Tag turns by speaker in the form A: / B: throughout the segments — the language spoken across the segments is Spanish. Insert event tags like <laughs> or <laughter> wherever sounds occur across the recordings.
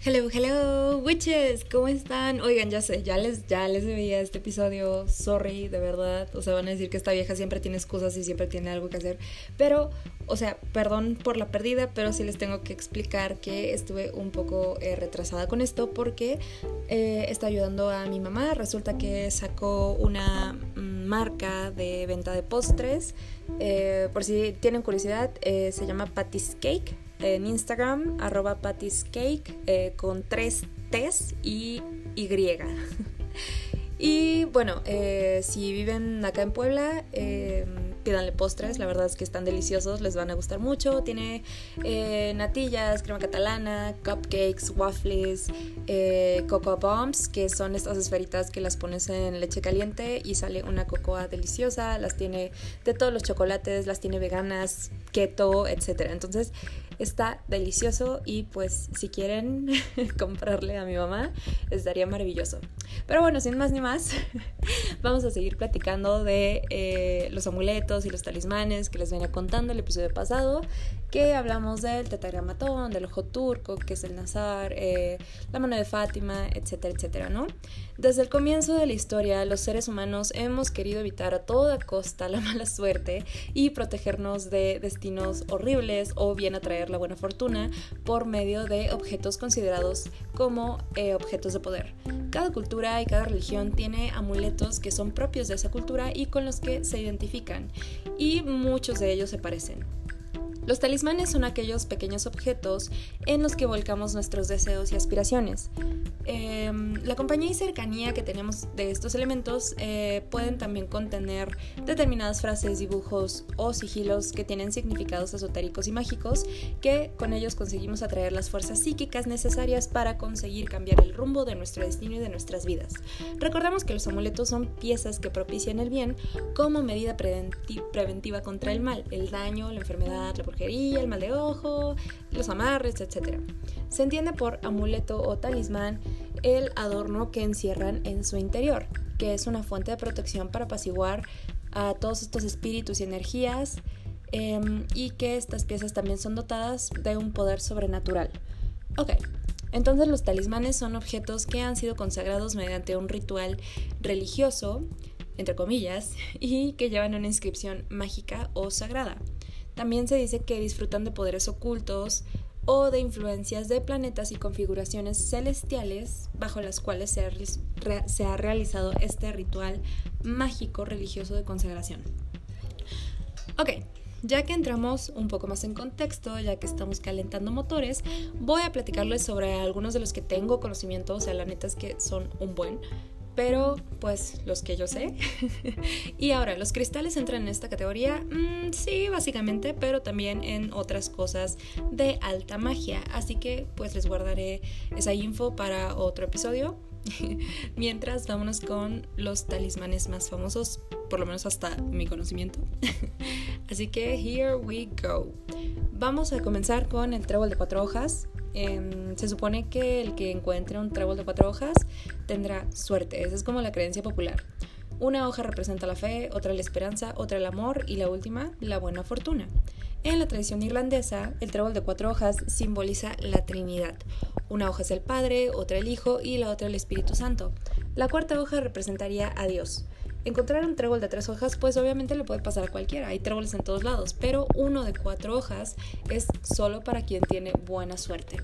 A: Hello, hello, witches, ¿cómo están? Oigan, ya sé, ya les, ya les debía este episodio, sorry, de verdad, o sea, van a decir que esta vieja siempre tiene excusas y siempre tiene algo que hacer, pero, o sea, perdón por la pérdida, pero sí les tengo que explicar que estuve un poco eh, retrasada con esto porque eh, está ayudando a mi mamá, resulta que sacó una mm, marca de venta de postres, eh, por si tienen curiosidad, se llama Patty's Cake, en Instagram, arroba patiscake, eh, con tres T's y Y. <laughs> y bueno, eh, si viven acá en Puebla, eh, pídanle postres, la verdad es que están deliciosos, les van a gustar mucho. Tiene eh, natillas, crema catalana, cupcakes, waffles, eh, cocoa bombs, que son estas esferitas que las pones en leche caliente y sale una cocoa deliciosa. Las tiene de todos los chocolates, las tiene veganas, keto, etc. Entonces está delicioso y pues si quieren <laughs> comprarle a mi mamá estaría maravilloso. Pero bueno, sin más ni más, <laughs> vamos a seguir platicando de eh, los amuletos y los talismanes que les venía contando el episodio pasado, que hablamos del tetagramatón, del ojo turco, que es el nazar, eh, la mano de Fátima, etcétera, etcétera, ¿no? Desde el comienzo de la historia, los seres humanos hemos querido evitar a toda costa la <laughs> mala suerte y protegernos de destinos horribles o bien atraer la buena fortuna por medio de objetos considerados como eh, objetos de poder. Cada cultura y cada religión tiene amuletos que son propios de esa cultura y con los que se identifican, y muchos de ellos se parecen. Los talismanes son aquellos pequeños objetos en los que volcamos nuestros deseos y aspiraciones. Em, la compañía y cercanía que tenemos de estos elementos eh, pueden también contener determinadas frases, dibujos o sigilos que tienen significados esotéricos y mágicos que con ellos conseguimos atraer las fuerzas psíquicas necesarias para conseguir cambiar el rumbo de nuestro destino y de nuestras vidas. Recordamos que los amuletos son piezas que propician el bien como medida preventiva contra el mal, el daño, la enfermedad, la el mal de ojo, los amarres, etc. Se entiende por amuleto o talismán el adorno que encierran en su interior, que es una fuente de protección para apaciguar a todos estos espíritus y energías em, y que estas piezas también son dotadas de un poder sobrenatural. Ok, entonces los talismanes son objetos que han sido consagrados mediante un ritual religioso, entre comillas, <laughs> y que llevan una inscripción mágica o sagrada. También se dice que disfrutan de poderes ocultos o de influencias de planetas y configuraciones celestiales bajo las cuales se ha, realizado este ritual mágico religioso de consagración. Ok, ya que entramos un poco más en contexto, ya que estamos calentando motores, voy a platicarles sobre algunos de los que tengo conocimiento, o sea, la neta es que son un buen pero pues los que yo sé. <laughs> y ahora, ¿los cristales entran en esta categoría? Mm, sí, básicamente, pero también en otras cosas de alta magia. Así que pues les guardaré esa info para otro episodio. <laughs> Mientras, vámonos con los talismanes más famosos, por lo menos hasta mi conocimiento. <laughs> Así que, here we go. Vamos a comenzar con el trébol de cuatro hojas. Em, se supone que el que encuentre un trébol de cuatro hojas tendrá suerte. Esa es como la creencia popular. Una hoja representa la fe, otra la esperanza, otra el amor y la última la buena fortuna. En la tradición irlandesa, el trébol de cuatro hojas simboliza la Trinidad. Una hoja es el Padre, otra el Hijo y la otra el Espíritu Santo. La cuarta hoja representaría a Dios. Encontrar un trébol de tres hojas, pues obviamente le puede pasar a cualquiera, hay tréboles en todos lados, pero uno de cuatro hojas es solo para quien tiene buena suerte.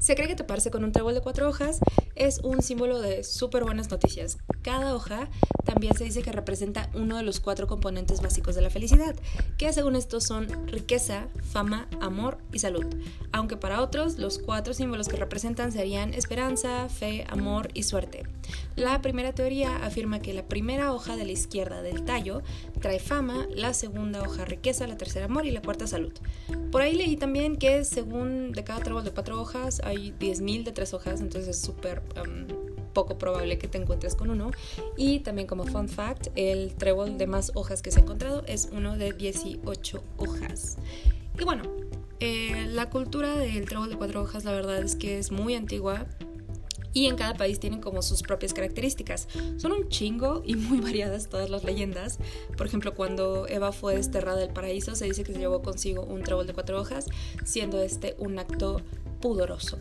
A: Se cree que toparse con un trébol de cuatro hojas es un símbolo de súper buenas noticias. Cada hoja también se dice que representa uno de los cuatro componentes básicos de la felicidad, que según esto son riqueza, fama, amor y salud. Aunque para otros los cuatro símbolos que representan serían esperanza, fe, amor y suerte. La primera teoría afirma que la primera hoja de la izquierda del tallo trae fama, la segunda hoja riqueza, la tercera amor y la cuarta salud. Por ahí leí también que según de cada trébol de cuatro hojas hay 10.000 de tres hojas, entonces es súper um, poco probable que te encuentres con uno. Y también como fun fact, el trébol de más hojas que se ha encontrado es uno de 18 hojas. Y bueno, eh, la cultura del trébol de cuatro hojas la verdad es que es muy antigua, y en cada país tienen como sus propias características. Son un chingo y muy <laughs> variadas todas las leyendas. Por ejemplo, cuando Eva fue desterrada del paraíso, se dice que se llevó consigo un trébol de cuatro hojas, siendo este un acto pudoroso.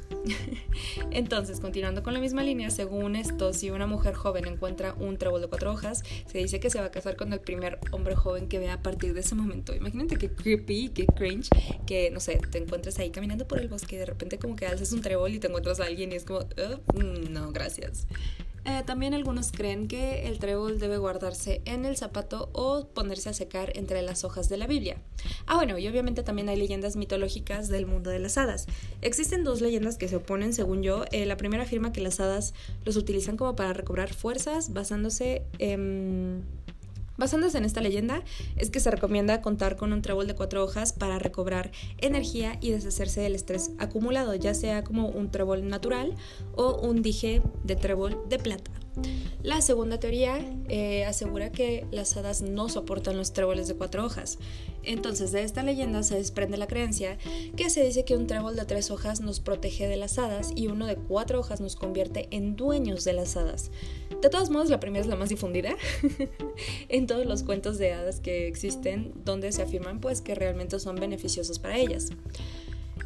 A: <laughs> Entonces, continuando con la misma línea, según esto, si una mujer joven encuentra un trébol de cuatro hojas, se dice que se va a casar con el primer hombre joven que vea a partir de ese momento. Imagínate qué creepy, qué cringe, que no sé, te encuentres ahí caminando por el bosque y de repente como que alzas un trébol y te encuentras a alguien y es como, mm, no, gracias. Eh, también algunos creen que el trébol debe guardarse en el zapato o ponerse a secar entre las hojas de la Biblia. Ah, bueno, y obviamente también hay leyendas mitológicas del mundo de las hadas. Existen dos leyendas que se oponen, según yo. Eh, la primera afirma que las hadas los utilizan como para recobrar fuerzas basándose en Basándose en esta leyenda, es que se recomienda contar con un trébol de cuatro hojas para recobrar energía y deshacerse del estrés acumulado, ya sea como un trébol natural o un dije de trébol de plata. La segunda teoría eh, asegura que las hadas no soportan los tréboles de cuatro hojas. Entonces de esta leyenda se desprende la creencia que se dice que un trébol de tres hojas nos protege de las hadas y uno de cuatro hojas nos convierte en dueños de las hadas. De todos modos, la primera es la más difundida <laughs> en todos los cuentos de hadas que existen donde se afirman pues que realmente son beneficiosos para ellas.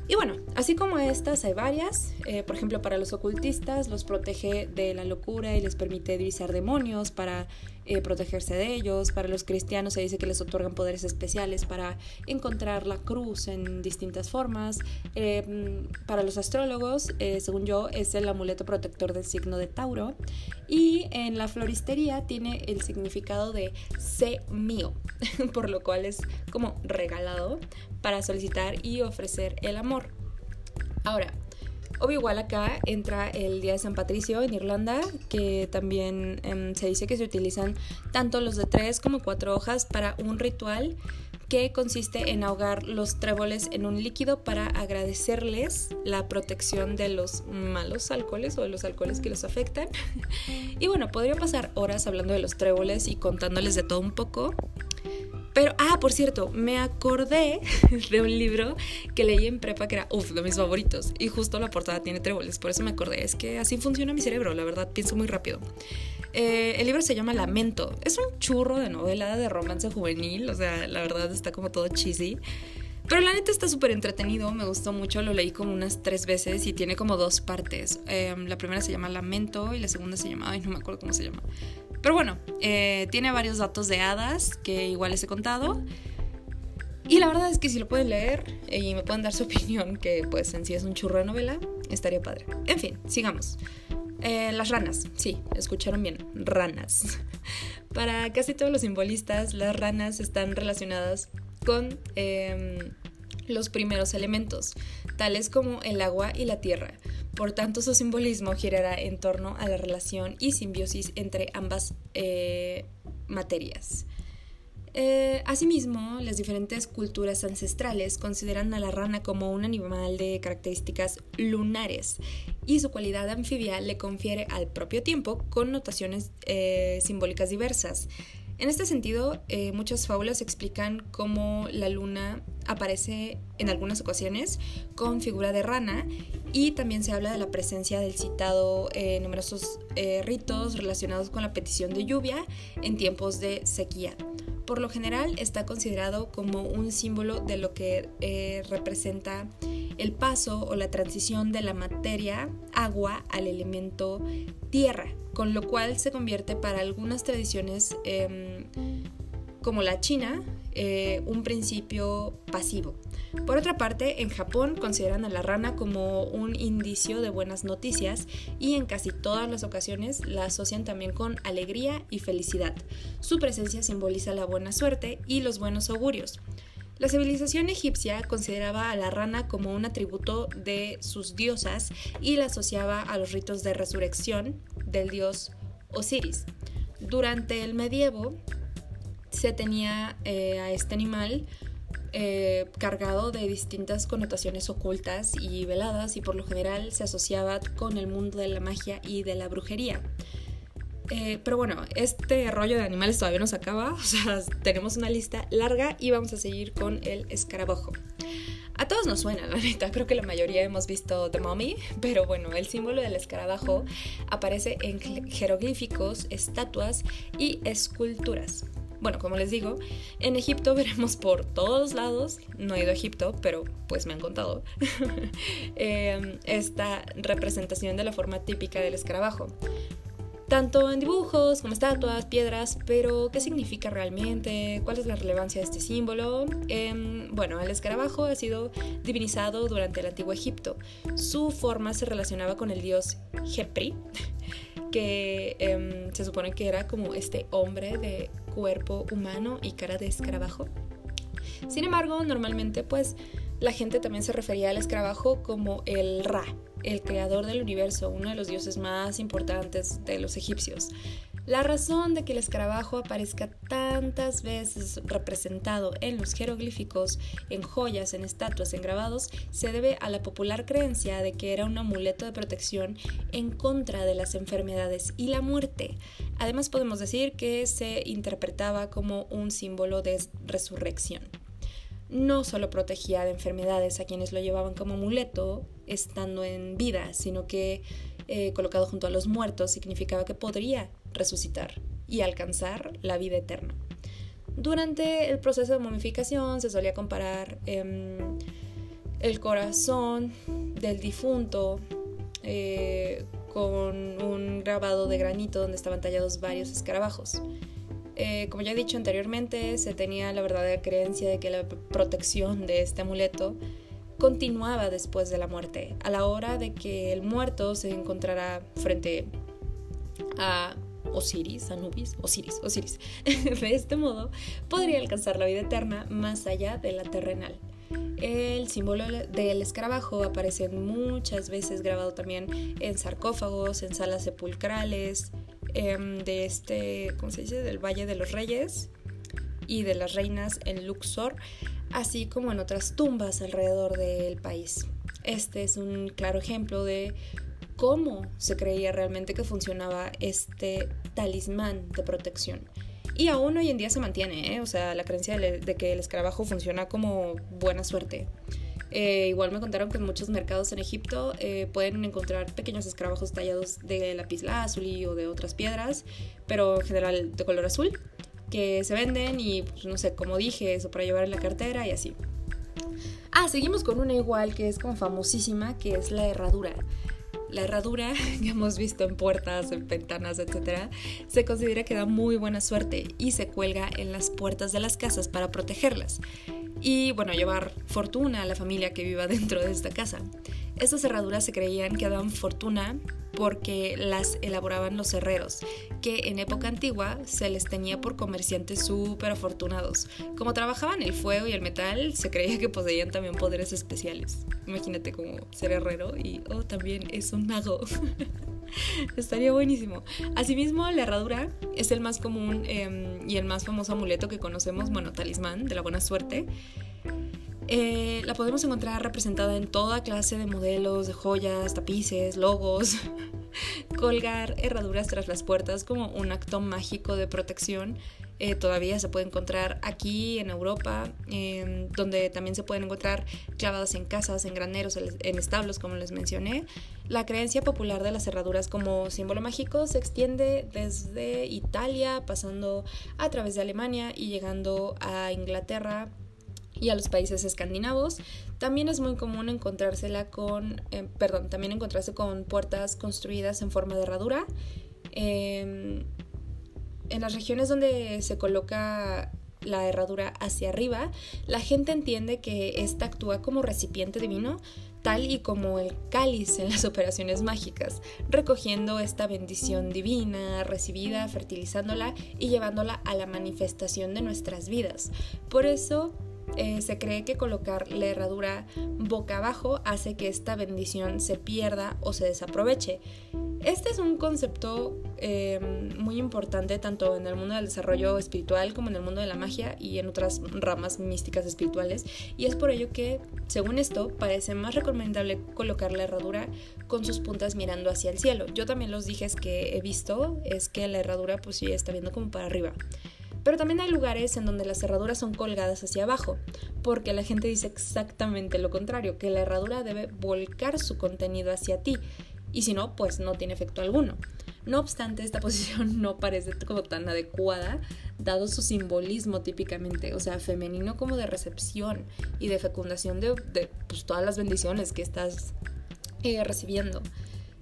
A: Y bueno, así como estas hay varias, eh, por ejemplo para los ocultistas los protege de la locura y les permite divisar demonios para eh, protegerse de ellos, para los cristianos se dice que les otorgan poderes especiales para encontrar la cruz en distintas formas, eh, para los astrólogos, según yo, es el amuleto protector del signo de Tauro. Y en la floristería tiene el significado de sé mío, <laughs> por lo cual es como regalado para solicitar y ofrecer el amor. Ahora, obvio igual acá entra el Día de San Patricio en Irlanda, que también em, se dice que se utilizan tanto los de tres como cuatro hojas para un ritual que consiste en ahogar los tréboles en un líquido para agradecerles la protección de los malos alcoholes o de los alcoholes que los afectan. <laughs> y bueno, podría pasar horas hablando de los tréboles y contándoles de todo un poco, pero, ah, por cierto, me acordé <laughs> de un libro que leí en prepa que era, uff, de mis favoritos. Y justo la portada tiene tréboles, por eso me acordé. Es que así funciona mi cerebro, la verdad, pienso muy rápido. Eh, el libro se llama Lamento. Es un churro de novela de romance juvenil, o sea, la verdad está como todo cheesy. Pero la neta está súper entretenido, me gustó mucho, lo leí como unas tres veces y tiene como dos partes. Em, la primera se llama Lamento y la segunda se llama, ay, no me acuerdo cómo se llama. Pero bueno, eh, tiene varios datos de hadas que igual les he contado. Y la verdad es que si lo pueden leer y me pueden dar su <laughs> opinión, que pues en sí es un churro de novela, estaría padre. En fin, sigamos. Eh, las ranas, sí, escucharon bien, ranas. <laughs> Para casi todos los simbolistas, las ranas están relacionadas con em, los primeros elementos, tales como el agua y la tierra. Por tanto, su simbolismo girará en torno a la relación y simbiosis entre ambas eh, materias. Eh, asimismo, las diferentes culturas ancestrales consideran a la rana como un animal de características lunares y su cualidad anfibia le confiere al propio tiempo connotaciones eh, simbólicas diversas. En este sentido, eh, muchas fábulas explican cómo la luna aparece en algunas ocasiones con figura de rana y también se habla de la presencia del citado eh, numerosos eh, ritos relacionados con la petición de lluvia en tiempos de sequía. Por lo general está considerado como un símbolo de lo que representa el paso o la transición de la materia agua al elemento tierra con lo cual se convierte para algunas tradiciones em, como la china eh, un principio pasivo. Por otra parte, en Japón consideran a la rana como un indicio de buenas noticias y en casi todas las ocasiones la asocian también con alegría y felicidad. Su presencia simboliza la buena suerte y los buenos augurios. La civilización egipcia consideraba a la rana como un atributo de sus diosas y la asociaba a los ritos de resurrección del dios Osiris. Durante el medievo se tenía eh, a este animal eh, cargado de distintas connotaciones ocultas y veladas y por lo general se asociaba con el mundo de la magia y de la brujería. Eh, pero bueno, este rollo de animales todavía no se acaba, <laughs> o sea, tenemos una lista larga y vamos a seguir con el escarabajo. A todos nos suena, la neta, creo que la mayoría hemos visto The Mummy, pero bueno, el símbolo del escarabajo aparece en jeroglíficos, estatuas y esculturas. Bueno, como les digo, en Egipto <laughs> veremos por todos lados, no he ido a Egipto, pero pues me han contado, <laughs> em, esta representación de la forma típica del escarabajo tanto en dibujos como estatuas, piedras, pero ¿qué significa realmente? ¿Cuál es la relevancia de este símbolo? Em, bueno, el escarabajo ha sido divinizado durante el antiguo Egipto. Su forma se relacionaba con el dios Jepri, <laughs> que em, se supone que era como este hombre de cuerpo humano y cara de escarabajo. Sin embargo, normalmente pues la gente también se refería al escarabajo como el Ra, el creador del universo, uno de los dioses más importantes de los egipcios. La razón de que el escarabajo aparezca tantas veces representado en los jeroglíficos, en joyas, en estatuas, en grabados, se debe a la popular creencia de que era un amuleto de protección en contra de las enfermedades y la muerte. Además podemos decir que se interpretaba como un símbolo de resurrección no solo protegía de enfermedades a quienes lo llevaban como amuleto estando en vida, sino que eh, colocado junto a los muertos significaba que podría resucitar y alcanzar la vida eterna. Durante el proceso de momificación se solía comparar em, el corazón del difunto eh, con un grabado de granito donde estaban tallados varios escarabajos. Eh, como ya he dicho anteriormente, se tenía la verdadera creencia de que la protección de este amuleto continuaba después de la muerte, a la hora de que el muerto se encontrara frente a Osiris, Anubis, Osiris, Osiris. <laughs> de este modo, podría alcanzar la vida eterna más allá de la terrenal. El símbolo del escarabajo aparece muchas veces grabado también en sarcófagos, en salas sepulcrales, Em, de este, ¿cómo se dice? Del Valle de los Reyes y de las Reinas en Luxor, así como en otras tumbas alrededor del país. Este es un claro ejemplo de cómo se creía realmente que funcionaba este talismán de protección. Y aún hoy en día se mantiene, ¿eh? o sea, la creencia de que el escarabajo funciona como buena suerte. Eh, igual me contaron que en muchos mercados en Egipto eh, pueden encontrar pequeños escarabajos tallados de lapislázuli o de otras piedras, pero en general de color azul, que se venden y pues, no sé, como dije, eso para llevar en la cartera y así. Ah, seguimos con una igual que es como famosísima, que es la herradura. La herradura <laughs> que hemos visto en puertas, en ventanas, etc., se considera que da muy buena suerte y se cuelga en las puertas de las casas para protegerlas y bueno, llevar fortuna a la familia que viva dentro de esta casa. Estas cerraduras se creían que daban fortuna porque las elaboraban los herreros, que en época antigua se les tenía por comerciantes súper afortunados. Como trabajaban el fuego y el metal, se creía que poseían también poderes especiales. Imagínate como ser herrero y, oh, también es un mago. <laughs> Estaría buenísimo. Asimismo, la herradura es el más común em, y el más famoso amuleto que conocemos, bueno, talismán de la buena suerte. Eh, la podemos encontrar representada en toda clase de modelos de joyas, tapices, logos. <laughs> Colgar herraduras tras las puertas como un acto mágico de protección eh, todavía se puede encontrar aquí en Europa, donde también se pueden encontrar clavadas en casas, en graneros, en establos, como les mencioné. La creencia popular de las cerraduras como símbolo mágico se extiende desde Italia, pasando a través de Alemania y llegando a Inglaterra y a los países escandinavos. También es muy común encontrársela con, eh, perdón, también encontrarse con puertas construidas en forma de herradura. Em, en las regiones donde se coloca la herradura hacia arriba, la gente entiende que ésta actúa como recipiente divino, tal y como el cáliz en las <laughs> operaciones mágicas, recogiendo esta bendición divina, recibida, fertilizándola y llevándola a la manifestación de nuestras vidas. Por eso eh, se cree que colocar la herradura boca abajo hace que esta bendición se pierda o se desaproveche. Este es un concepto em, muy importante tanto en el mundo del desarrollo espiritual como en el mundo de la magia y en otras ramas místicas espirituales y es por ello que, según esto, parece más recomendable colocar la herradura con sus puntas mirando hacia el cielo. Yo también los dije que he visto es que la herradura pues sí está viendo como para arriba. Pero también hay lugares en donde las cerraduras son colgadas hacia abajo, porque la gente dice exactamente lo contrario, que la herradura debe volcar su contenido hacia ti, y si no, pues no tiene efecto alguno. No obstante, esta <laughs> posición no parece como tan adecuada, dado su simbolismo típicamente, o sea, femenino como de recepción y de fecundación de, pues, todas las bendiciones que estás eh, recibiendo.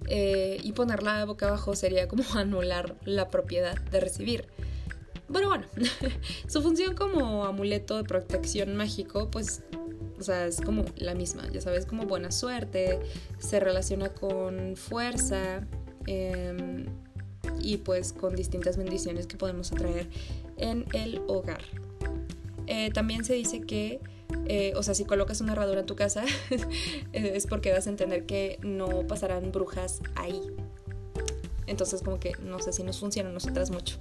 A: Eh, y ponerla boca abajo sería como <laughs> anular la propiedad de recibir. Pero bueno, <laughs> su función como amuleto de protección mágico, pues, o sea, es como la misma, ya sabes, como buena suerte, se relaciona con fuerza em, y pues con distintas bendiciones que podemos atraer en el hogar. Eh, también se dice que, eh, o sea, si colocas una herradura en tu casa, <laughs> es porque vas a entender que no pasarán brujas ahí. Entonces como que no sé si nos funciona a nosotras mucho.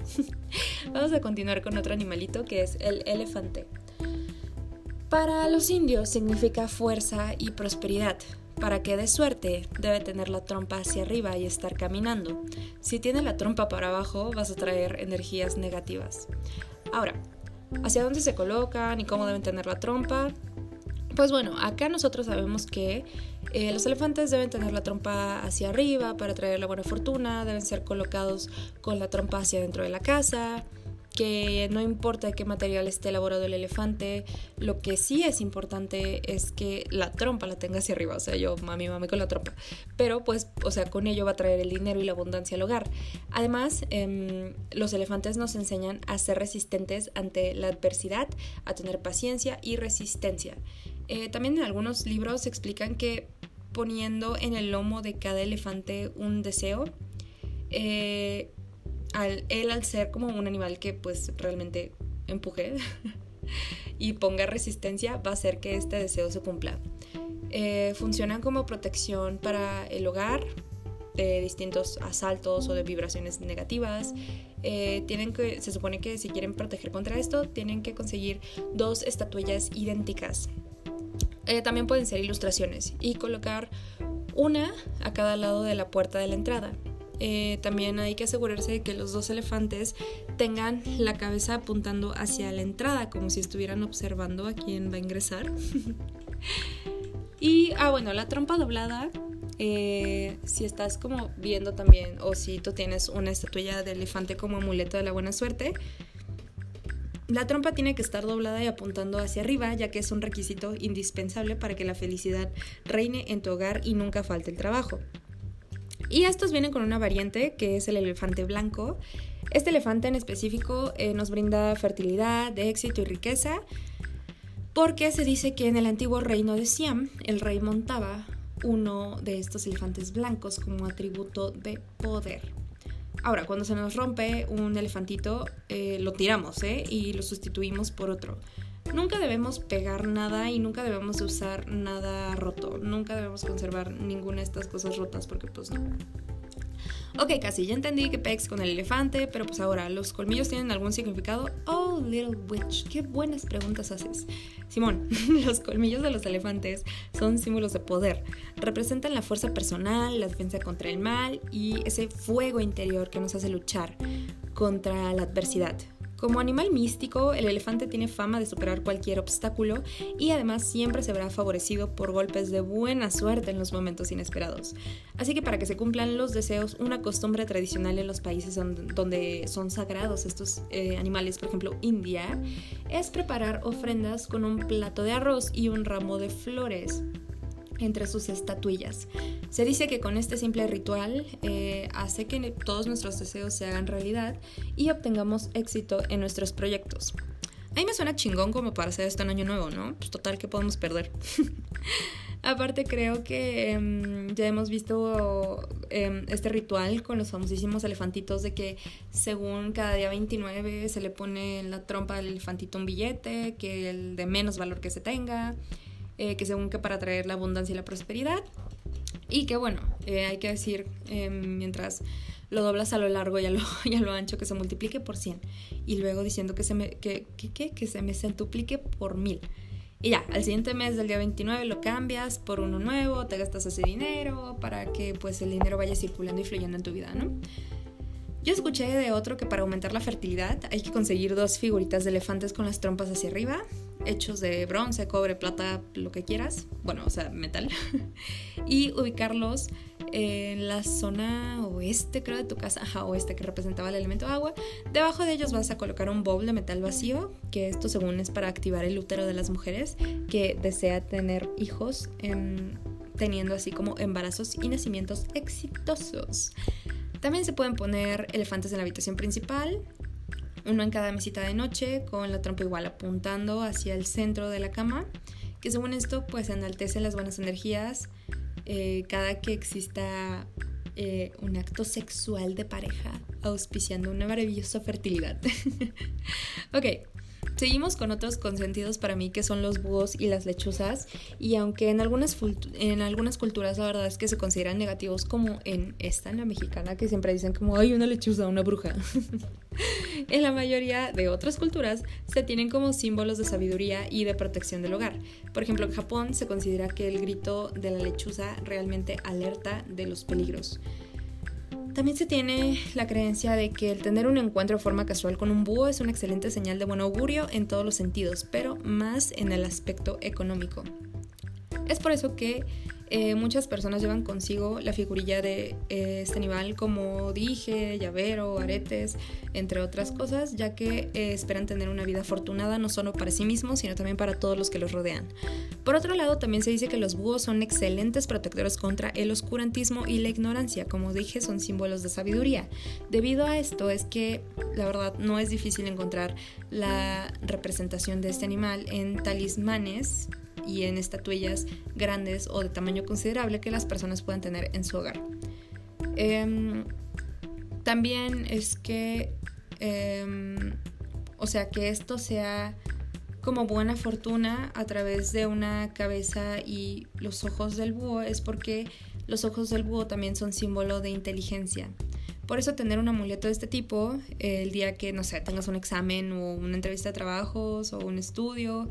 A: <laughs> Vamos a continuar con otro animalito que es el elefante. Para los indios significa fuerza y prosperidad. Para que dé suerte, debe tener la trompa hacia arriba y estar caminando. Si tiene la trompa para abajo, vas a traer energías negativas. Ahora, ¿hacia dónde se colocan y cómo deben tener la trompa? Pues bueno, acá nosotros sabemos que eh, los elefantes deben tener la trompa hacia arriba para traer la buena fortuna, deben ser colocados con la trompa hacia dentro de la casa, que no importa de qué material esté elaborado el elefante, lo que sí es importante es que la trompa la tenga hacia arriba, o sea, yo mami, mami con la trompa, pero pues, o sea, con ello va a traer el dinero y la abundancia al hogar. Además, em, los elefantes nos enseñan a ser resistentes ante la adversidad, a tener paciencia y resistencia. Eh, también en algunos libros explican que poniendo en el lomo de cada elefante un deseo, eh, al, él al ser como un animal que pues realmente empuje <laughs> y ponga resistencia, va a hacer que este deseo se cumpla. Eh, funcionan como protección para el hogar de distintos asaltos o de vibraciones negativas. tienen que, se supone que si quieren proteger contra esto, tienen que conseguir dos estatuillas idénticas eh, también pueden ser ilustraciones y colocar una a cada lado de la puerta de la entrada. Eh, también hay que asegurarse de que los dos elefantes tengan la cabeza apuntando hacia la entrada, como si estuvieran observando a quién va a ingresar. <laughs> y, ah, bueno, la trompa doblada, eh, si estás como viendo también, o si tú tienes una estatuilla de elefante como amuleto de la buena suerte, la trompa tiene que estar doblada y apuntando hacia arriba, ya que es un requisito indispensable para que la felicidad reine en tu hogar y nunca falte el trabajo. Y estos vienen con una variante que es el elefante blanco. Este elefante en específico eh, nos brinda fertilidad, éxito y riqueza, porque se dice que en el antiguo reino de Siam el rey montaba uno de estos elefantes blancos como atributo de poder. Ahora, cuando se nos rompe un elefantito, eh, lo tiramos ¿eh? y lo sustituimos por otro. Nunca debemos pegar nada y nunca debemos usar nada roto. Nunca debemos conservar ninguna de estas cosas rotas porque pues no. Ok, casi ya entendí que pex con el elefante, pero pues ahora, ¿los colmillos tienen algún significado? Oh, little witch, qué buenas preguntas haces. Simón, <laughs> los colmillos de los elefantes son símbolos de poder. Representan la fuerza personal, la defensa contra el mal y ese fuego interior que nos hace luchar contra la adversidad. Como animal místico, el elefante tiene fama de superar cualquier obstáculo y además siempre se verá favorecido por golpes de buena suerte en los momentos inesperados. Así que para que se cumplan los deseos, una costumbre tradicional en los países donde son sagrados estos eh, animales, por ejemplo India, es preparar ofrendas con un plato de arroz y un ramo de flores entre sus estatuillas. Se dice que con este simple ritual eh, hace que todos nuestros deseos se hagan realidad y obtengamos éxito en nuestros proyectos. A mí me suena chingón como para hacer esto en año nuevo, ¿no? Pues total, que podemos perder? <laughs> Aparte creo que em, ya hemos visto em, este ritual con los famosísimos elefantitos de que según cada día 29 se le pone en la trompa del elefantito un billete, que el de menos valor que se tenga, eh, que según que para traer la abundancia y la prosperidad. Y que bueno, eh, hay que decir, em, mientras lo doblas a lo largo y a lo, <laughs> y a lo, ancho, que se multiplique por 100. Y luego diciendo que se me, que, que, que se me centuplique por 1000. Y ya, al siguiente mes del día 29 lo cambias por uno nuevo, te gastas ese dinero para que pues el dinero vaya circulando y fluyendo en tu vida, ¿no? Yo escuché de otro que para aumentar la fertilidad hay que conseguir dos figuritas de elefantes con las trompas hacia arriba, hechos de bronce, cobre, plata, lo que quieras, bueno, o sea, metal, <laughs> y ubicarlos en la zona oeste, creo, de tu casa, ajá, oeste, que representaba el elemento agua. Debajo de ellos vas a colocar un bowl de metal vacío, que esto según es para activar el útero de las mujeres que desea tener hijos, teniendo así como embarazos y nacimientos exitosos. También se pueden poner elefantes en la habitación principal, uno en cada mesita de noche, con la trompa igual apuntando hacia el centro de la cama, que según esto pues enaltece las buenas energías eh, cada que exista eh, un acto sexual de pareja, auspiciando una maravillosa fertilidad. <laughs> ok, Seguimos con otros consentidos para mí que son los búhos y las lechuzas y aunque en algunas, en algunas culturas la verdad es que se consideran negativos como en esta, en la mexicana, que siempre dicen como hay una lechuza, una bruja. <laughs> en la mayoría de otras culturas se tienen como símbolos de sabiduría y de protección del hogar. Por ejemplo, en Japón se considera que el grito de la lechuza realmente alerta de los peligros. También se tiene la creencia de que el tener un encuentro de forma casual con un búho es una excelente señal de buen augurio en todos los sentidos, pero más en el aspecto económico. Es por eso que eh, muchas personas llevan consigo la figurilla de eh, este animal como dije, llavero, aretes, entre otras cosas, ya que eh, esperan tener una vida afortunada no solo para sí mismos, sino también para todos los que los rodean. Por otro lado, también se dice que los búhos son excelentes protectores contra el oscurantismo y la ignorancia, como dije, son símbolos de sabiduría. Debido a esto es que, la verdad, no es difícil encontrar la representación de este animal en talismanes y en estatuillas grandes o de tamaño considerable que las personas puedan tener en su hogar. Em, también es que, em, o sea, que esto sea como buena fortuna a través de una cabeza y los ojos del búho es porque los ojos del búho también son símbolo de inteligencia. Por eso tener un amuleto de este tipo, el día que, no sé, tengas un examen o una entrevista de trabajos o un estudio,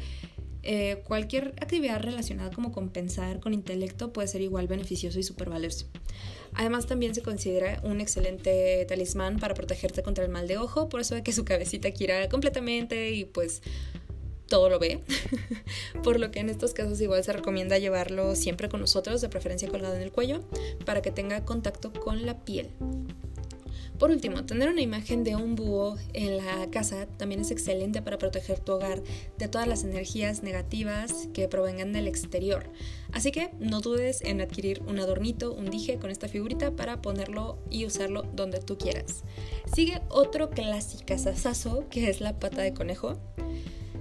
A: eh, cualquier actividad relacionada como con pensar con intelecto puede ser igual beneficioso y súper valioso. Además también se considera un excelente talismán para protegerte contra el mal de ojo, por eso de que su cabecita gira completamente y pues todo lo ve, <laughs> por lo que en estos casos igual se recomienda llevarlo siempre con nosotros, de preferencia colgado en el cuello, para que tenga contacto con la piel. Por último, tener una imagen de un búho en la casa también es excelente para proteger tu hogar de todas las energías negativas que provengan del exterior. Así que no dudes en adquirir un adornito, un dije con esta figurita para ponerlo y usarlo donde tú quieras. Sigue otro clásico sasazo que es la pata de conejo.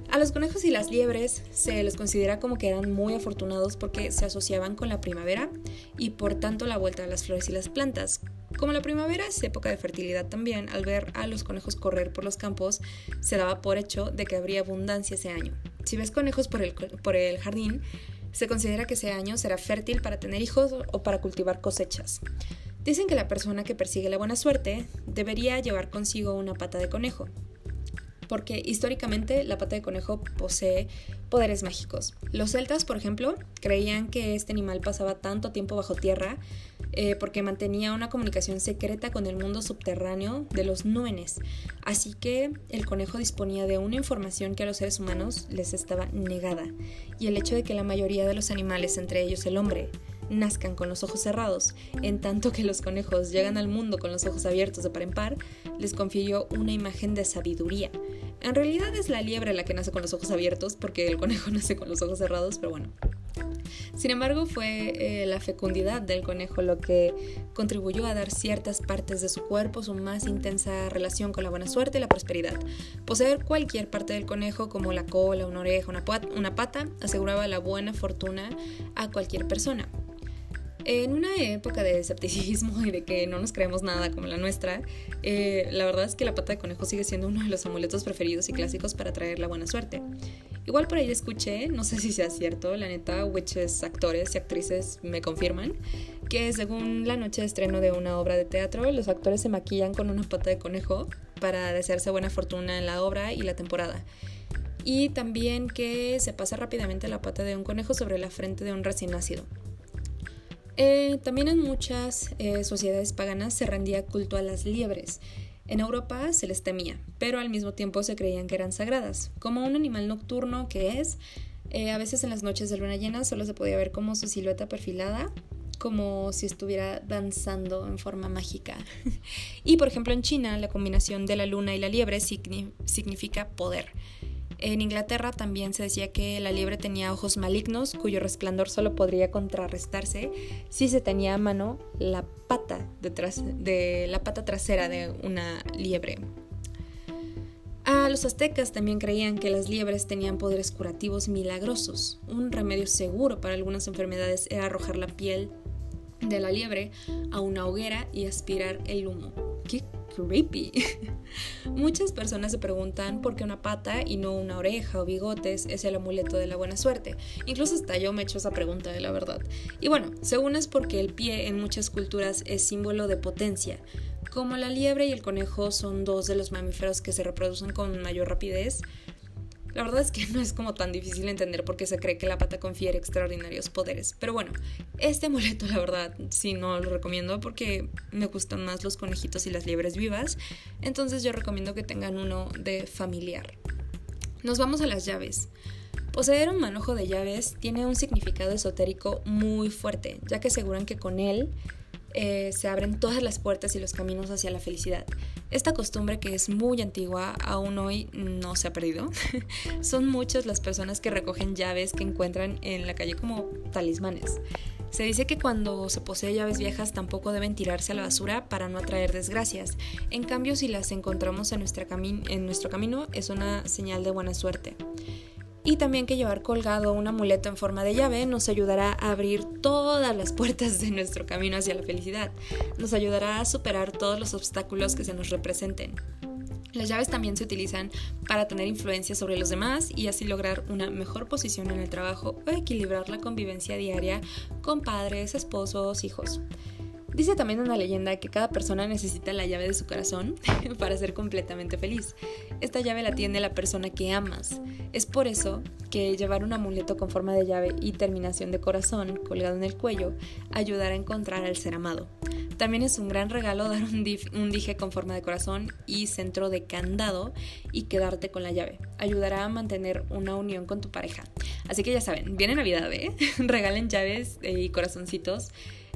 A: A los conejos y las liebres se les considera como que eran muy afortunados porque se asociaban con la primavera y por tanto la vuelta de las flores y las plantas, como la primavera es época de fertilidad también, al ver a los conejos correr por los campos, se daba por hecho de que habría abundancia ese año. Si ves conejos por el, por el jardín, se considera que ese año será fértil para tener hijos o para cultivar cosechas. Dicen que la persona que persigue la buena suerte debería llevar consigo una pata de conejo, porque históricamente la pata de conejo posee poderes mágicos. Los celtas, por ejemplo, creían que este animal pasaba tanto tiempo bajo tierra eh, porque mantenía una comunicación secreta con el mundo subterráneo de los númenes. Así que el conejo disponía de una información que a los seres humanos les estaba negada. Y el hecho de que la mayoría de los animales, entre ellos el hombre, nazcan con los ojos cerrados, en tanto que los conejos llegan al mundo con los ojos abiertos de par en par, les confirió una imagen de sabiduría. En realidad es la liebre la que nace con los ojos abiertos, porque el conejo <laughs> nace con los ojos cerrados, pero bueno. Sin embargo, fue eh, la fecundidad del conejo lo que contribuyó a dar ciertas partes de su cuerpo su más intensa relación con la buena suerte y la prosperidad. Poseer cualquier parte del conejo, como la cola, una oreja, una pata, aseguraba la buena fortuna a cualquier persona. En una época de escepticismo y de que no nos creemos nada como la nuestra, eh, la verdad es que la pata de conejo sigue siendo uno de los amuletos preferidos y clásicos para traer la buena suerte. Igual por ahí escuché, no sé si sea cierto, la neta, witches, actores y actrices me confirman, que según la noche de estreno de una obra de teatro, los actores se maquillan con una pata de conejo para desearse buena fortuna en la obra y la temporada. Y también que se pasa rápidamente la pata de un conejo sobre la frente de un recién nacido. Eh, también en muchas eh, sociedades paganas se rendía culto a las liebres. En Europa se les temía, pero al mismo tiempo se creían que eran sagradas. Como un animal nocturno que es, eh, a veces en las noches de luna llena solo se podía ver como su silueta perfilada, como si estuviera danzando en forma mágica. <laughs> y por ejemplo en China la combinación de la luna y la liebre significa poder. En Inglaterra también se decía que la liebre tenía ojos malignos cuyo resplandor solo podría contrarrestarse si se tenía a mano la pata detrás de la pata trasera de una liebre. A los aztecas también creían que las liebres tenían poderes curativos milagrosos. Un remedio seguro para algunas enfermedades era arrojar la piel de la liebre a una hoguera y aspirar el humo. ¡Qué creepy. <laughs> Muchas personas se preguntan por qué una pata y no una oreja o bigotes es el amuleto de la buena suerte. Incluso hasta yo me he esa pregunta de la verdad. Y bueno, según es porque el pie en muchas culturas es símbolo de potencia. Como la liebre y el conejo son dos de los mamíferos que se reproducen con mayor rapidez, la verdad es que no es como tan difícil entender por qué se cree que la pata confiere extraordinarios poderes. Pero bueno, este amuleto la verdad sí no lo recomiendo porque me gustan más los conejitos y las liebres vivas. Entonces yo recomiendo que tengan uno de familiar. Nos vamos a las llaves. Poseer un manojo de llaves tiene un significado esotérico muy fuerte, ya que aseguran que con él eh, se abren todas las puertas y los caminos hacia la felicidad. Esta costumbre que es muy antigua, aún hoy no se ha perdido. <laughs> Son muchas las personas que recogen llaves que encuentran en la calle como talismanes. Se dice que cuando se posee llaves viejas tampoco deben tirarse a la basura para no atraer desgracias. En cambio, si las encontramos en, en nuestro camino es una señal de buena suerte y también que llevar colgado un amuleto en forma de llave nos ayudará a abrir todas las puertas de nuestro camino hacia la felicidad, nos ayudará a superar todos los obstáculos que se nos representen. Las llaves también se utilizan para tener influencia sobre los demás y así lograr una mejor posición en el trabajo o equilibrar la convivencia diaria con padres, esposos, hijos. Dice también una leyenda que cada persona necesita la llave de su corazón <laughs> para ser completamente feliz. Esta llave la tiene la persona que amas. Es por eso que llevar un amuleto con forma de llave y terminación de corazón colgado en el cuello ayudará a encontrar al ser amado. También es un gran regalo dar un, dije con forma de corazón y centro de candado y quedarte con la llave. Ayudará a mantener una unión con tu pareja. Así que ya saben, viene Navidad, ¿eh? <laughs> Regalen llaves y corazoncitos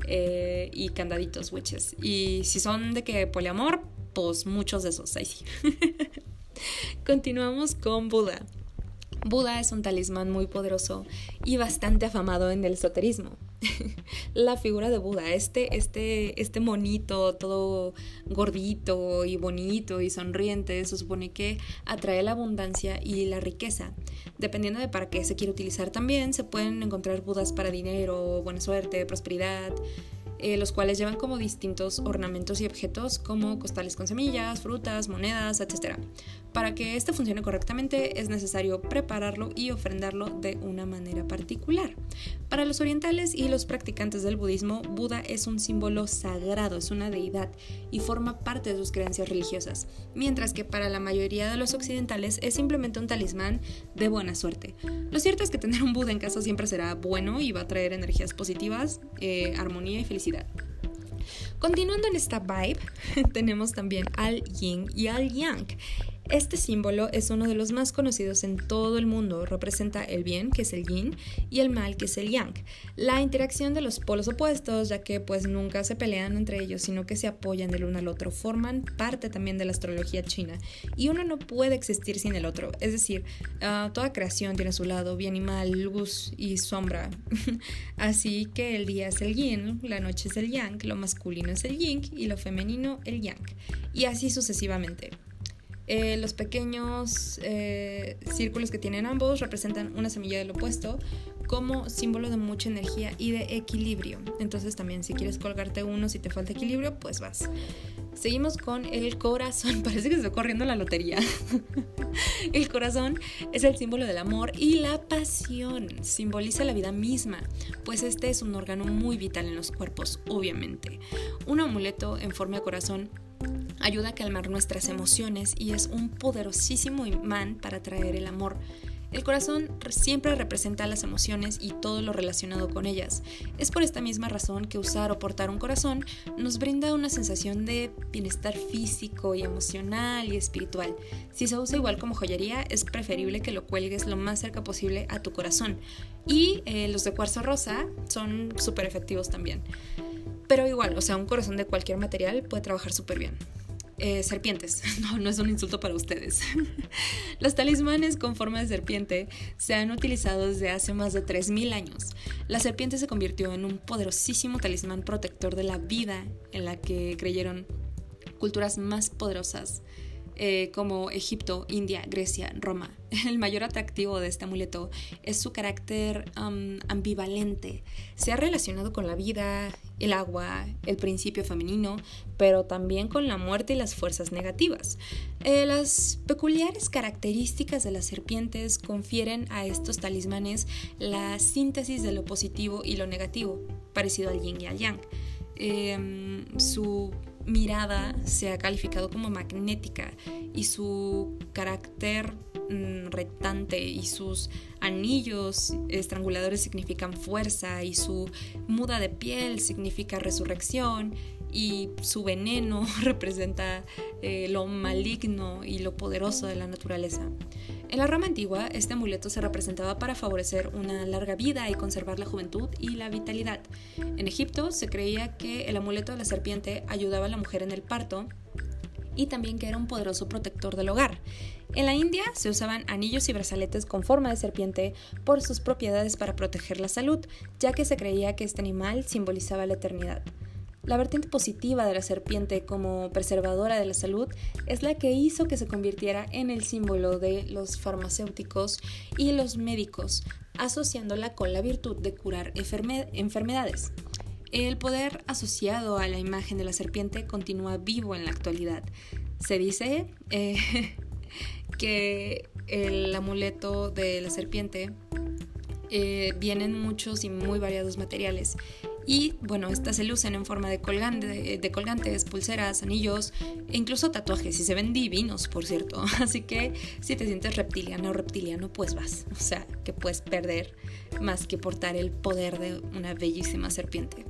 A: eh, y candaditos, witches. Y si son de que poliamor, pues muchos de esos, ahí sí. <laughs> Continuamos con Buda. Buda es un talismán muy poderoso y bastante afamado en el esoterismo. <laughs> la figura de Buda, este, este, este monito todo gordito y bonito y sonriente, se supone que atrae la abundancia y la riqueza. Dependiendo de para qué se quiere utilizar también, se pueden encontrar Budas para dinero, buena suerte, prosperidad, eh, los cuales llevan como distintos ornamentos y objetos como costales con semillas, frutas, monedas, etc. Para que este funcione correctamente es necesario prepararlo y ofrendarlo de una manera particular. Para los orientales y los practicantes del budismo, Buda es un símbolo sagrado, es una deidad y forma parte de sus creencias religiosas, mientras que para la mayoría de los occidentales es simplemente un talismán de buena suerte. Lo cierto es que tener un Buda en casa siempre será bueno y va a traer energías positivas, eh, armonía y felicidad Continuando en esta vibe, <laughs> tenemos también al yin y al yang. Este símbolo es uno de los más conocidos en todo el mundo. Representa el bien, que es el yin, y el mal, que es el yang. La interacción de los polos opuestos, ya que pues nunca se pelean entre ellos, sino que se apoyan el uno al otro, forman parte también de la astrología china. Y uno no puede existir sin el otro. Es decir, ah, toda creación tiene su lado, bien y mal, luz y sombra. <laughs> Así que el día es el yin, la noche es el yang, lo masculino es el yin y lo femenino el yang. Y así sucesivamente. Eh, los pequeños eh, círculos que tienen ambos representan una semilla del opuesto como símbolo de mucha energía y de equilibrio. Entonces también si quieres colgarte uno, si te falta equilibrio, pues vas. Seguimos con el corazón. <laughs> Parece que se está corriendo la lotería. <laughs> el corazón es el símbolo del amor y la pasión. Simboliza la vida misma, pues este es un órgano muy vital en los cuerpos, obviamente. Un amuleto en forma de corazón ayuda a calmar nuestras emociones y es un poderosísimo imán para atraer el amor. El corazón siempre representa las emociones y todo lo relacionado con ellas. Es por esta misma razón que usar o portar un corazón nos brinda una sensación de bienestar físico y emocional y espiritual. Si se usa igual como joyería, es preferible que lo cuelgues lo más cerca posible a tu corazón. Y eh, los de cuarzo rosa son súper efectivos también. Pero igual, o sea, un corazón de cualquier material puede trabajar súper bien. Eh, serpientes. <laughs> No, no es un insulto para ustedes. <laughs> Los talismanes con forma de serpiente se han utilizado desde hace más de 3.000 años. La serpiente se convirtió en un poderosísimo talismán protector de la vida en la que creyeron culturas más poderosas eh, como Egipto, India, Grecia, Roma. <laughs> El mayor atractivo de este amuleto es su carácter ambivalente. Se ha relacionado con la vida, el agua, el principio femenino, pero también con la muerte y las fuerzas negativas. Eh, las peculiares características de las serpientes confieren a estos talismanes la síntesis de lo positivo y lo negativo, parecido al yin y al yang. Em, su mirada se ha calificado como magnética y su carácter mm, retante y sus anillos estranguladores significan fuerza y su muda de piel significa resurrección y su veneno <laughs> representa eh, lo maligno y lo poderoso de la naturaleza. En la Roma antigua, este amuleto se representaba para favorecer una larga vida y conservar la juventud y la vitalidad. En Egipto se creía que el amuleto de la serpiente ayudaba a la mujer en el parto y también que era un poderoso protector del hogar. En la India se usaban anillos y brazaletes con forma de serpiente por sus propiedades para proteger la salud, ya que se creía que este animal simbolizaba la eternidad. La vertiente positiva de la serpiente como preservadora de la salud es la que hizo que se convirtiera en el símbolo de los farmacéuticos y los médicos, asociándola con la virtud de curar enfermedades. El poder asociado a la imagen de la serpiente continúa vivo en la actualidad. Se dice eh, <laughs> que el amuleto de la serpiente eh, vienen muchos y muy variados materiales y bueno, estas se lucen en forma de, colgante, de, colgantes, pulseras, anillos e incluso tatuajes. Y se ven divinos, por cierto. <laughs> Así que si te sientes reptiliano o reptiliano, pues vas. O sea, que puedes perder más que portar el poder de una bellísima serpiente.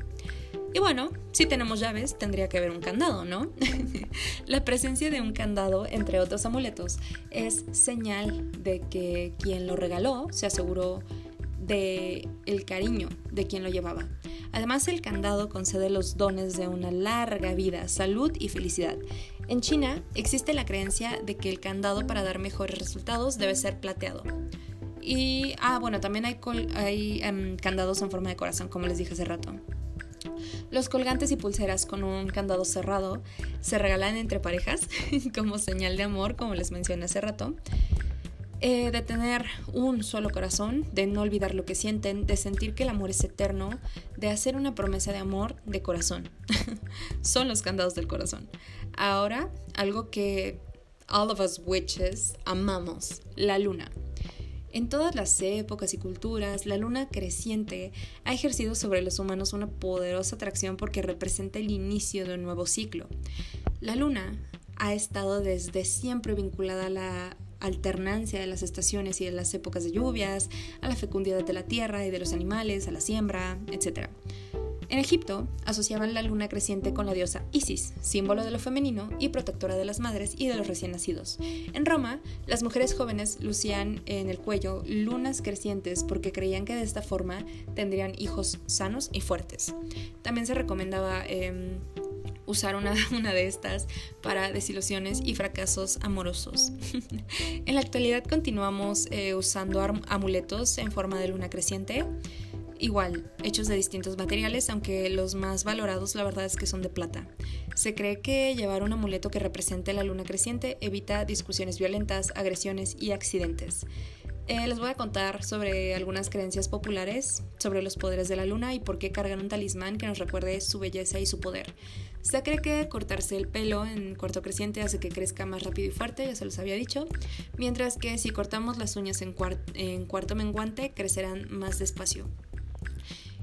A: Y bueno, si tenemos llaves, tendría que haber un candado, ¿no? <laughs> la presencia de un candado, entre otros amuletos, es señal de que quien lo regaló se aseguró de el cariño de quien lo llevaba. Además, el candado concede los dones de una larga vida, salud y felicidad. En China existe la creencia de que el candado para dar mejores resultados debe ser plateado. Y, ah, bueno, también hay, em, candados en forma de corazón, como les dije hace rato. Los colgantes y pulseras con un candado cerrado se regalan entre parejas <laughs> como señal de amor, como les mencioné hace rato. Eh, de tener un solo corazón, de no olvidar lo que sienten, de sentir que el amor es eterno, de hacer una promesa de amor de corazón. <laughs> Son los candados del corazón. Ahora, algo que all of us witches amamos, la luna. En todas las épocas y culturas, la luna creciente ha ejercido sobre los humanos una poderosa atracción porque representa el inicio de un nuevo ciclo. La luna ha estado desde siempre vinculada a la alternancia de las estaciones y de las épocas de lluvias, a la fecundidad de la tierra y de los animales, a la siembra, etc. En Egipto asociaban la luna creciente con la diosa Isis, símbolo de lo femenino y protectora de las madres y de los recién nacidos. En Roma, las mujeres jóvenes lucían en el cuello lunas crecientes porque creían que de esta forma tendrían hijos sanos y fuertes. También se recomendaba em, usar <laughs> una, de estas para desilusiones y fracasos amorosos. <laughs> en la actualidad continuamos eh, usando amuletos en forma de luna creciente, igual, hechos de distintos materiales, aunque los más valorados la verdad es que son de plata. Se cree que llevar un amuleto que represente la luna creciente evita discusiones violentas, agresiones y accidentes. Eh, les voy a contar sobre algunas creencias populares sobre los poderes de la luna y por qué cargan un talismán que nos recuerde su belleza y su poder. Se cree que cortarse el pelo en cuarto creciente hace que crezca más rápido y fuerte, ya se los había dicho, mientras que si cortamos las uñas en, cuarto menguante crecerán más despacio.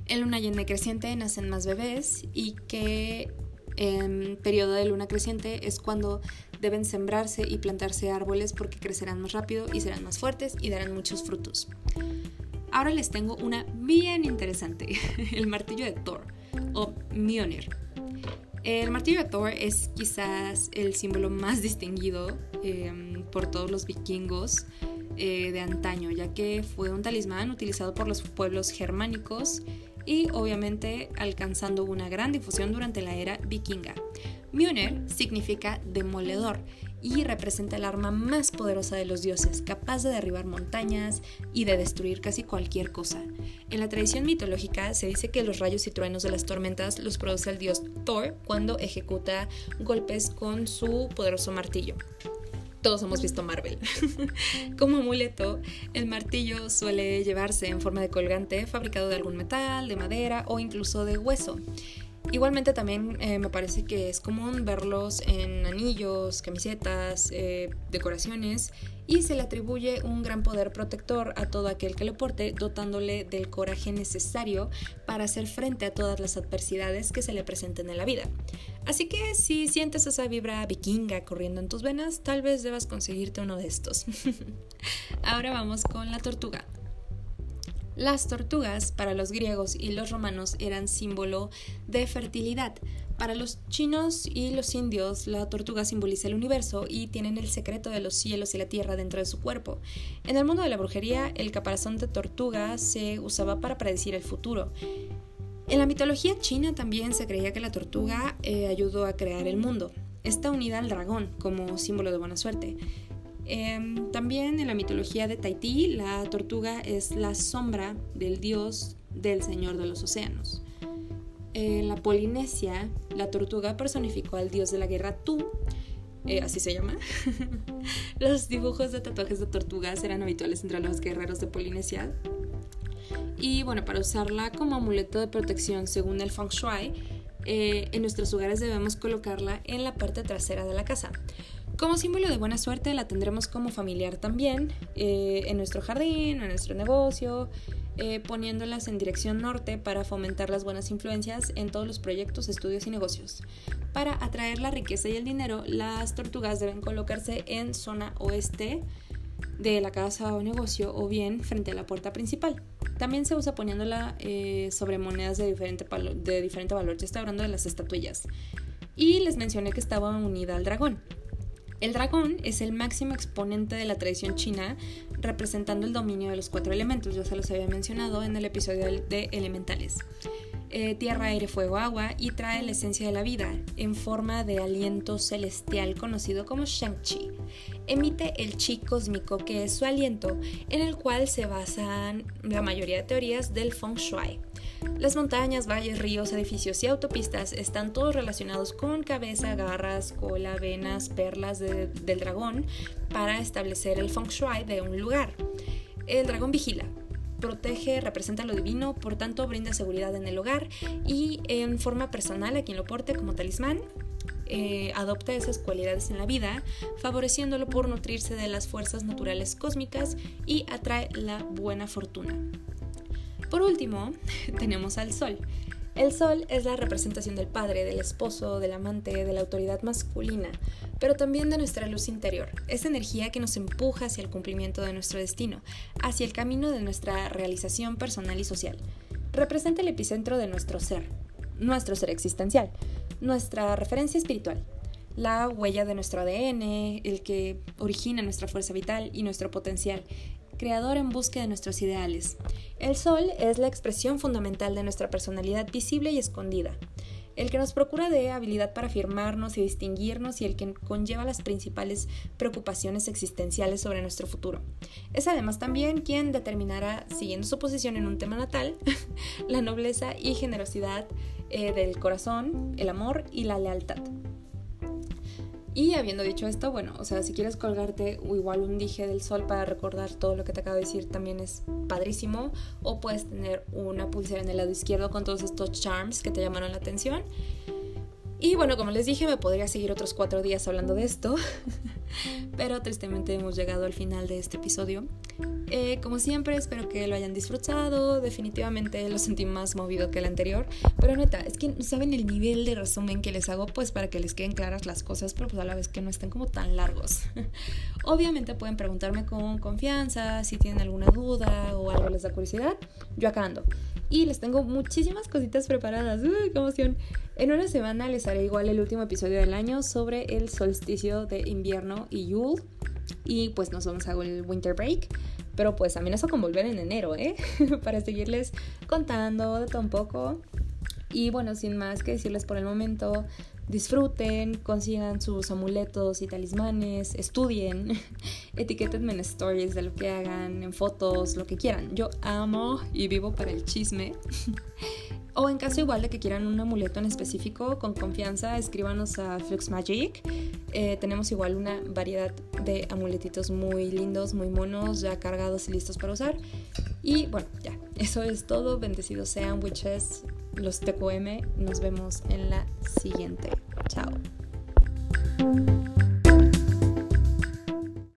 A: En luna llena y creciente nacen más bebés y que en periodo de luna creciente es cuando Deben sembrarse y plantarse árboles porque crecerán más rápido y serán más fuertes y darán muchos frutos. Ahora les tengo una bien interesante, <laughs> el martillo de Thor o Mjolnir. El martillo de Thor es quizás el símbolo más <laughs> distinguido em, por todos los vikingos eh, de antaño, ya que fue un talismán utilizado por los pueblos germánicos y obviamente alcanzando una gran difusión durante la era vikinga. Mjolnir significa demoledor y representa el arma más poderosa de los dioses, capaz de derribar montañas y de destruir casi cualquier cosa. En la tradición mitológica se dice que los rayos y truenos de las tormentas los produce el dios Thor cuando ejecuta golpes con su poderoso martillo. Todos hemos visto Marvel. <laughs> Como amuleto, el martillo suele llevarse en forma de colgante fabricado de algún metal, de madera o incluso de hueso. Igualmente también eh, me parece que es común verlos en anillos, camisetas, eh, decoraciones y se le atribuye un gran poder protector a todo aquel que lo porte, dotándole del coraje necesario para hacer frente a todas las adversidades que se le presenten en la vida. Así que si sientes esa vibra vikinga corriendo en tus venas, tal vez debas conseguirte uno de estos. <laughs> Ahora vamos con la tortuga. Las tortugas para los griegos y los romanos eran símbolo de fertilidad. Para los chinos y los indios, la tortuga simboliza el universo y tienen el secreto de los cielos y la tierra dentro de su cuerpo. En el mundo de la brujería, el caparazón de tortuga se usaba para predecir el futuro. En la mitología china también se creía que la tortuga eh, ayudó a crear el mundo. Está unida al dragón como símbolo de buena suerte. Em, también en la mitología de Tahití, la tortuga es la sombra del dios del Señor de los Océanos. En la Polinesia, la tortuga personificó al dios de la guerra Tú, eh, así se llama. <laughs> los dibujos de tatuajes de tortugas eran habituales entre los guerreros de Polinesia. Y bueno, para usarla como amuleto de protección según el Feng Shui, eh, en nuestros hogares debemos colocarla en la parte trasera de la casa. Como símbolo de buena suerte la tendremos como familiar también, eh, en nuestro jardín, en nuestro negocio, eh, poniéndolas en dirección norte para fomentar las buenas influencias en todos los proyectos, estudios y negocios. Para atraer la riqueza y el dinero, las tortugas deben colocarse en zona oeste de la casa o negocio o bien frente a la puerta principal. También se usa poniéndola eh, sobre monedas de diferente, de diferente valor. Ya está hablando de las estatuillas. Y les mencioné que estaba unida al dragón. El dragón es el máximo exponente de la tradición china, representando el dominio de los cuatro elementos, ya se los había mencionado en el episodio de elementales. Eh, tierra, aire, fuego, agua y trae la esencia de la vida en forma de aliento celestial conocido como Shang-Chi. Emite el chi cósmico que es su aliento en el cual se basan la mayoría de teorías del feng shui. Las montañas, valles, ríos, edificios y autopistas están todos relacionados con cabeza, garras, cola, venas, perlas del dragón para establecer el feng shui de un lugar. El dragón vigila, protege, representa lo divino, por tanto brinda seguridad en el hogar y en forma personal a quien lo porte como talismán. Eh, adopta esas cualidades en la vida, favoreciéndolo por nutrirse de las fuerzas naturales cósmicas y atrae la buena fortuna. Por último, <laughs> tenemos al Sol. El Sol es la representación del padre, del esposo, del amante, de la autoridad masculina, pero también de nuestra luz interior, esa energía que nos empuja hacia el cumplimiento de nuestro destino, hacia el camino de nuestra realización personal y social. Representa el epicentro de nuestro ser, nuestro ser existencial, nuestra referencia espiritual, la huella de nuestro ADN, el que origina nuestra fuerza vital y nuestro potencial, creador en busca de nuestros ideales. El sol es la expresión fundamental de nuestra personalidad visible y escondida, el que nos procura de habilidad para afirmarnos y distinguirnos y el que conlleva las principales preocupaciones existenciales sobre nuestro futuro. Es además también quien determinará, siguiendo su posición en un tema natal, <laughs> la nobleza y generosidad eh, del corazón, el amor y la lealtad. Y habiendo dicho esto, bueno, o sea, si quieres colgarte igual un dije del sol para recordar todo lo que te acabo de decir, también es padrísimo. O puedes tener una pulsera en el lado izquierdo con todos estos charms que te llamaron la atención. Y bueno, como les dije, me podría seguir otros cuatro días hablando de esto. <laughs> Pero tristemente hemos llegado al final de este episodio. Eh, como siempre, espero que lo hayan disfrutado. Definitivamente lo sentí más movido que el anterior. Pero neta, es que no saben el nivel de resumen que les hago, pues para que les queden claras las cosas, pero pues a la vez que no estén como tan largos. <laughs> Obviamente pueden preguntarme con confianza si tienen alguna duda o algo les da curiosidad. Yo acá ando. Y les tengo muchísimas cositas preparadas. ¡Uy, qué emoción! En una semana les haré igual el último episodio del año sobre el solsticio de invierno y Yule. Y pues nos vamos a el winter break. Pero pues eso con volver en enero, ¿eh? <laughs> Para seguirles contando de todo un poco. Y bueno, sin más que decirles por el momento, disfruten, consigan sus amuletos y talismanes, estudien, <laughs> etiquétenme en stories de lo que hagan, en fotos, lo que quieran. Yo amo y vivo para el chisme. <laughs> o en caso igual de que quieran un amuleto en específico, con confianza, escríbanos a Flux Magic. Eh, tenemos igual una variedad de amuletitos muy lindos, muy monos, ya cargados y listos para usar. Y bueno, ya, eso es todo. Bendecidos sean witches los TQM. Nos vemos en la siguiente. Chao.